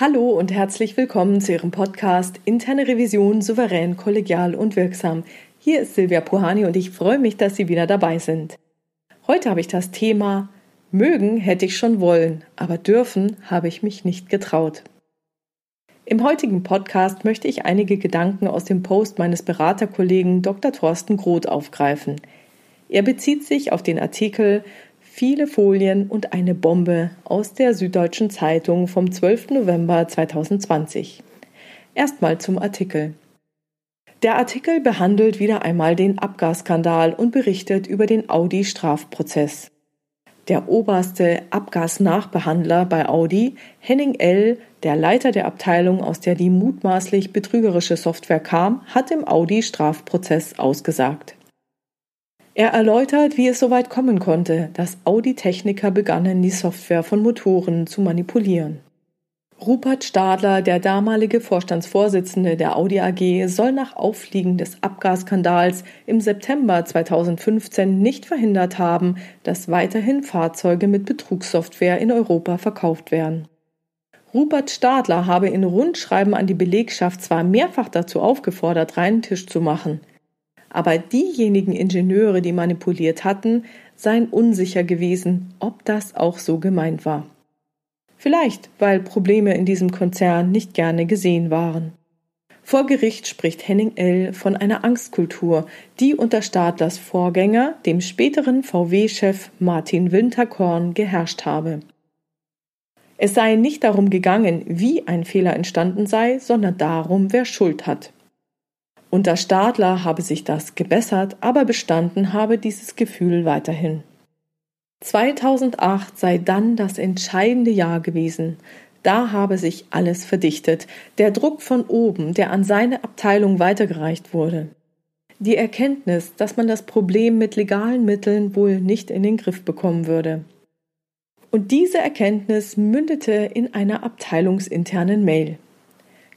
Hallo und herzlich willkommen zu Ihrem Podcast Interne Revision souverän, kollegial und wirksam. Hier ist Silvia Puhani und ich freue mich, dass Sie wieder dabei sind. Heute habe ich das Thema Mögen hätte ich schon wollen, aber dürfen habe ich mich nicht getraut. Im heutigen Podcast möchte ich einige Gedanken aus dem Post meines Beraterkollegen Dr. Thorsten Groth aufgreifen. Er bezieht sich auf den Artikel viele Folien und eine Bombe aus der Süddeutschen Zeitung vom 12. November 2020. Erstmal zum Artikel. Der Artikel behandelt wieder einmal den Abgasskandal und berichtet über den Audi-Strafprozess. Der oberste Abgasnachbehandler bei Audi, Henning L., der Leiter der Abteilung, aus der die mutmaßlich betrügerische Software kam, hat im Audi-Strafprozess ausgesagt. Er erläutert, wie es so weit kommen konnte, dass Audi-Techniker begannen, die Software von Motoren zu manipulieren. Rupert Stadler, der damalige Vorstandsvorsitzende der Audi AG, soll nach Auffliegen des Abgasskandals im September 2015 nicht verhindert haben, dass weiterhin Fahrzeuge mit Betrugssoftware in Europa verkauft werden. Rupert Stadler habe in Rundschreiben an die Belegschaft zwar mehrfach dazu aufgefordert, reinen Tisch zu machen, aber diejenigen Ingenieure, die manipuliert hatten, seien unsicher gewesen, ob das auch so gemeint war. Vielleicht, weil Probleme in diesem Konzern nicht gerne gesehen waren. Vor Gericht spricht Henning L. von einer Angstkultur, die unter Stadlers Vorgänger, dem späteren VW-Chef Martin Winterkorn, geherrscht habe. Es sei nicht darum gegangen, wie ein Fehler entstanden sei, sondern darum, wer Schuld hat. Unter Stadler habe sich das gebessert, aber bestanden habe dieses Gefühl weiterhin. 2008 sei dann das entscheidende Jahr gewesen. Da habe sich alles verdichtet. Der Druck von oben, der an seine Abteilung weitergereicht wurde. Die Erkenntnis, dass man das Problem mit legalen Mitteln wohl nicht in den Griff bekommen würde. Und diese Erkenntnis mündete in einer abteilungsinternen Mail.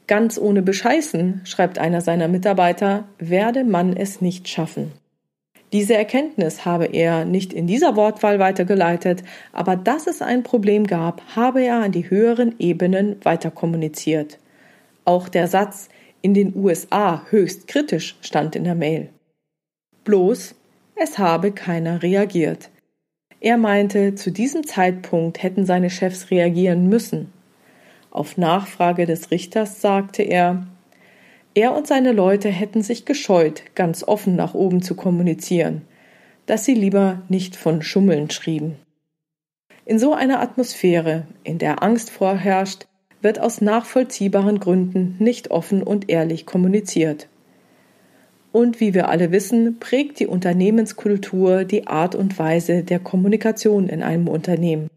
Ganz ohne Bescheißen, schreibt einer seiner Mitarbeiter, werde man es nicht schaffen. Diese Erkenntnis habe er nicht in dieser Wortwahl weitergeleitet, aber dass es ein Problem gab, habe er an die höheren Ebenen weiterkommuniziert. Auch der Satz in den USA höchst kritisch stand in der Mail. Bloß, es habe keiner reagiert. Er meinte, zu diesem Zeitpunkt hätten seine Chefs reagieren müssen. Auf Nachfrage des Richters sagte er, er und seine Leute hätten sich gescheut, ganz offen nach oben zu kommunizieren, dass sie lieber nicht von Schummeln schrieben. In so einer Atmosphäre, in der Angst vorherrscht, wird aus nachvollziehbaren Gründen nicht offen und ehrlich kommuniziert. Und wie wir alle wissen, prägt die Unternehmenskultur die Art und Weise der Kommunikation in einem Unternehmen.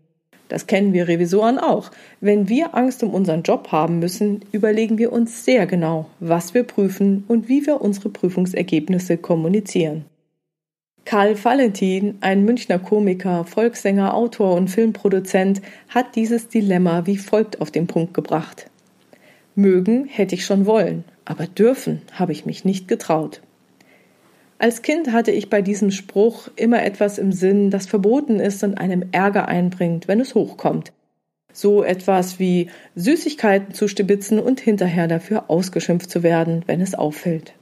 Das kennen wir Revisoren auch. Wenn wir Angst um unseren Job haben müssen, überlegen wir uns sehr genau, was wir prüfen und wie wir unsere Prüfungsergebnisse kommunizieren. Karl Valentin, ein Münchner Komiker, Volkssänger, Autor und Filmproduzent, hat dieses Dilemma wie folgt auf den Punkt gebracht. Mögen hätte ich schon wollen, aber dürfen habe ich mich nicht getraut. Als Kind hatte ich bei diesem Spruch immer etwas im Sinn, das verboten ist und einem Ärger einbringt, wenn es hochkommt. So etwas wie Süßigkeiten zu stibitzen und hinterher dafür ausgeschimpft zu werden, wenn es auffällt.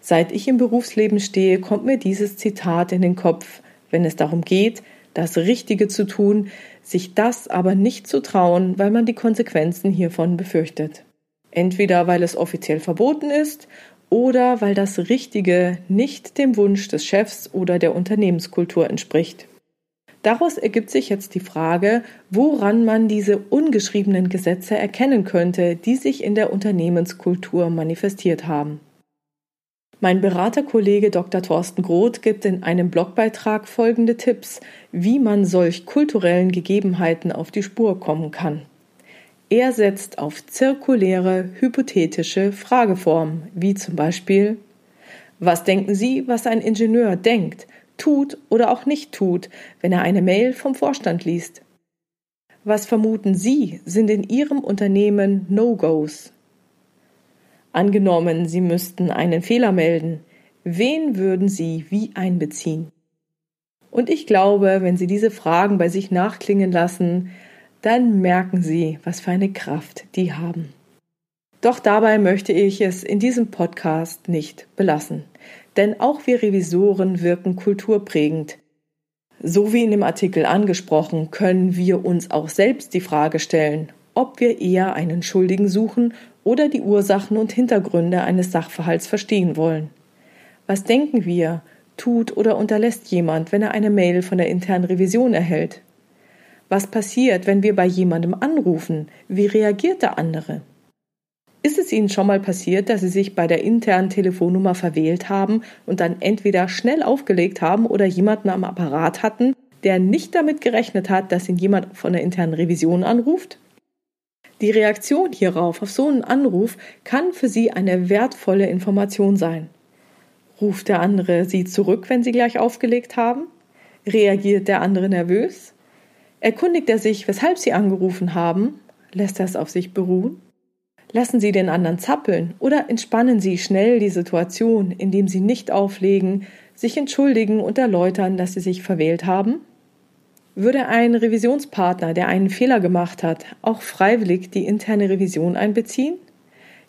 Seit ich im Berufsleben stehe, kommt mir dieses Zitat in den Kopf, wenn es darum geht, das Richtige zu tun, sich das aber nicht zu trauen, weil man die Konsequenzen hiervon befürchtet. Entweder weil es offiziell verboten ist oder weil das Richtige nicht dem Wunsch des Chefs oder der Unternehmenskultur entspricht. Daraus ergibt sich jetzt die Frage, woran man diese ungeschriebenen Gesetze erkennen könnte, die sich in der Unternehmenskultur manifestiert haben. Mein Beraterkollege Dr. Thorsten Groth gibt in einem Blogbeitrag folgende Tipps, wie man solch kulturellen Gegebenheiten auf die Spur kommen kann. Er setzt auf zirkuläre, hypothetische Frageformen, wie zum Beispiel Was denken Sie, was ein Ingenieur denkt, tut oder auch nicht tut, wenn er eine Mail vom Vorstand liest? Was vermuten Sie, sind in Ihrem Unternehmen No-Gos? Angenommen, Sie müssten einen Fehler melden, wen würden Sie wie einbeziehen? Und ich glaube, wenn Sie diese Fragen bei sich nachklingen lassen, dann merken Sie, was für eine Kraft die haben. Doch dabei möchte ich es in diesem Podcast nicht belassen. Denn auch wir Revisoren wirken kulturprägend. So wie in dem Artikel angesprochen, können wir uns auch selbst die Frage stellen, ob wir eher einen Schuldigen suchen oder die Ursachen und Hintergründe eines Sachverhalts verstehen wollen. Was denken wir, tut oder unterlässt jemand, wenn er eine Mail von der internen Revision erhält? Was passiert, wenn wir bei jemandem anrufen? Wie reagiert der andere? Ist es Ihnen schon mal passiert, dass Sie sich bei der internen Telefonnummer verwählt haben und dann entweder schnell aufgelegt haben oder jemanden am Apparat hatten, der nicht damit gerechnet hat, dass ihn jemand von der internen Revision anruft? Die Reaktion hierauf auf so einen Anruf kann für Sie eine wertvolle Information sein. Ruft der andere Sie zurück, wenn Sie gleich aufgelegt haben? Reagiert der andere nervös? Erkundigt er sich, weshalb Sie angerufen haben? Lässt er es auf sich beruhen? Lassen Sie den anderen zappeln oder entspannen Sie schnell die Situation, indem Sie nicht auflegen, sich entschuldigen und erläutern, dass Sie sich verwählt haben? Würde ein Revisionspartner, der einen Fehler gemacht hat, auch freiwillig die interne Revision einbeziehen?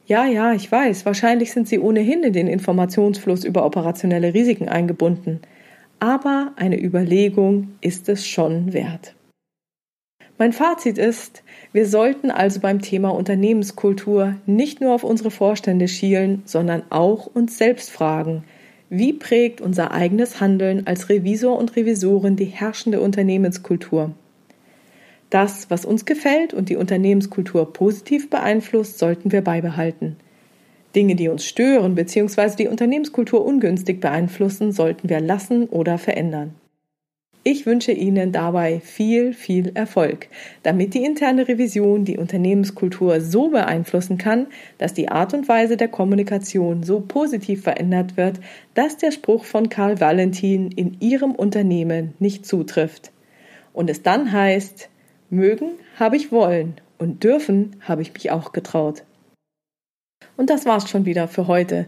Ja, ja, ich weiß, wahrscheinlich sind Sie ohnehin in den Informationsfluss über operationelle Risiken eingebunden. Aber eine Überlegung ist es schon wert. Mein Fazit ist, wir sollten also beim Thema Unternehmenskultur nicht nur auf unsere Vorstände schielen, sondern auch uns selbst fragen, wie prägt unser eigenes Handeln als Revisor und Revisorin die herrschende Unternehmenskultur? Das, was uns gefällt und die Unternehmenskultur positiv beeinflusst, sollten wir beibehalten. Dinge, die uns stören bzw. die Unternehmenskultur ungünstig beeinflussen, sollten wir lassen oder verändern. Ich wünsche Ihnen dabei viel, viel Erfolg, damit die interne Revision die Unternehmenskultur so beeinflussen kann, dass die Art und Weise der Kommunikation so positiv verändert wird, dass der Spruch von Karl Valentin in Ihrem Unternehmen nicht zutrifft. Und es dann heißt, mögen habe ich wollen und dürfen habe ich mich auch getraut. Und das war's schon wieder für heute.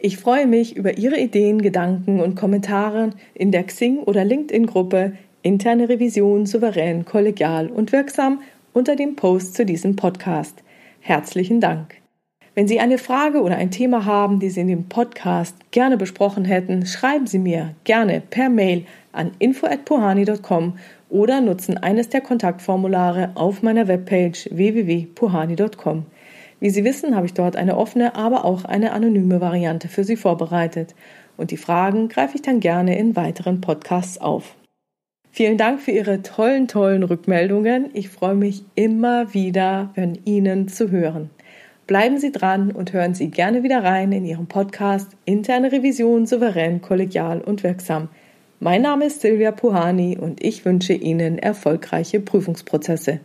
Ich freue mich über Ihre Ideen, Gedanken und Kommentare in der Xing- oder LinkedIn-Gruppe Interne Revision souverän, kollegial und wirksam unter dem Post zu diesem Podcast. Herzlichen Dank. Wenn Sie eine Frage oder ein Thema haben, die Sie in dem Podcast gerne besprochen hätten, schreiben Sie mir gerne per Mail an info@puhani.com oder nutzen eines der Kontaktformulare auf meiner Webpage www.puhani.com. Wie Sie wissen, habe ich dort eine offene, aber auch eine anonyme Variante für Sie vorbereitet. Und die Fragen greife ich dann gerne in weiteren Podcasts auf. Vielen Dank für Ihre tollen, tollen Rückmeldungen. Ich freue mich immer wieder, von Ihnen zu hören. Bleiben Sie dran und hören Sie gerne wieder rein in Ihrem Podcast Interne Revision souverän, kollegial und wirksam. Mein Name ist Silvia Puhani und ich wünsche Ihnen erfolgreiche Prüfungsprozesse.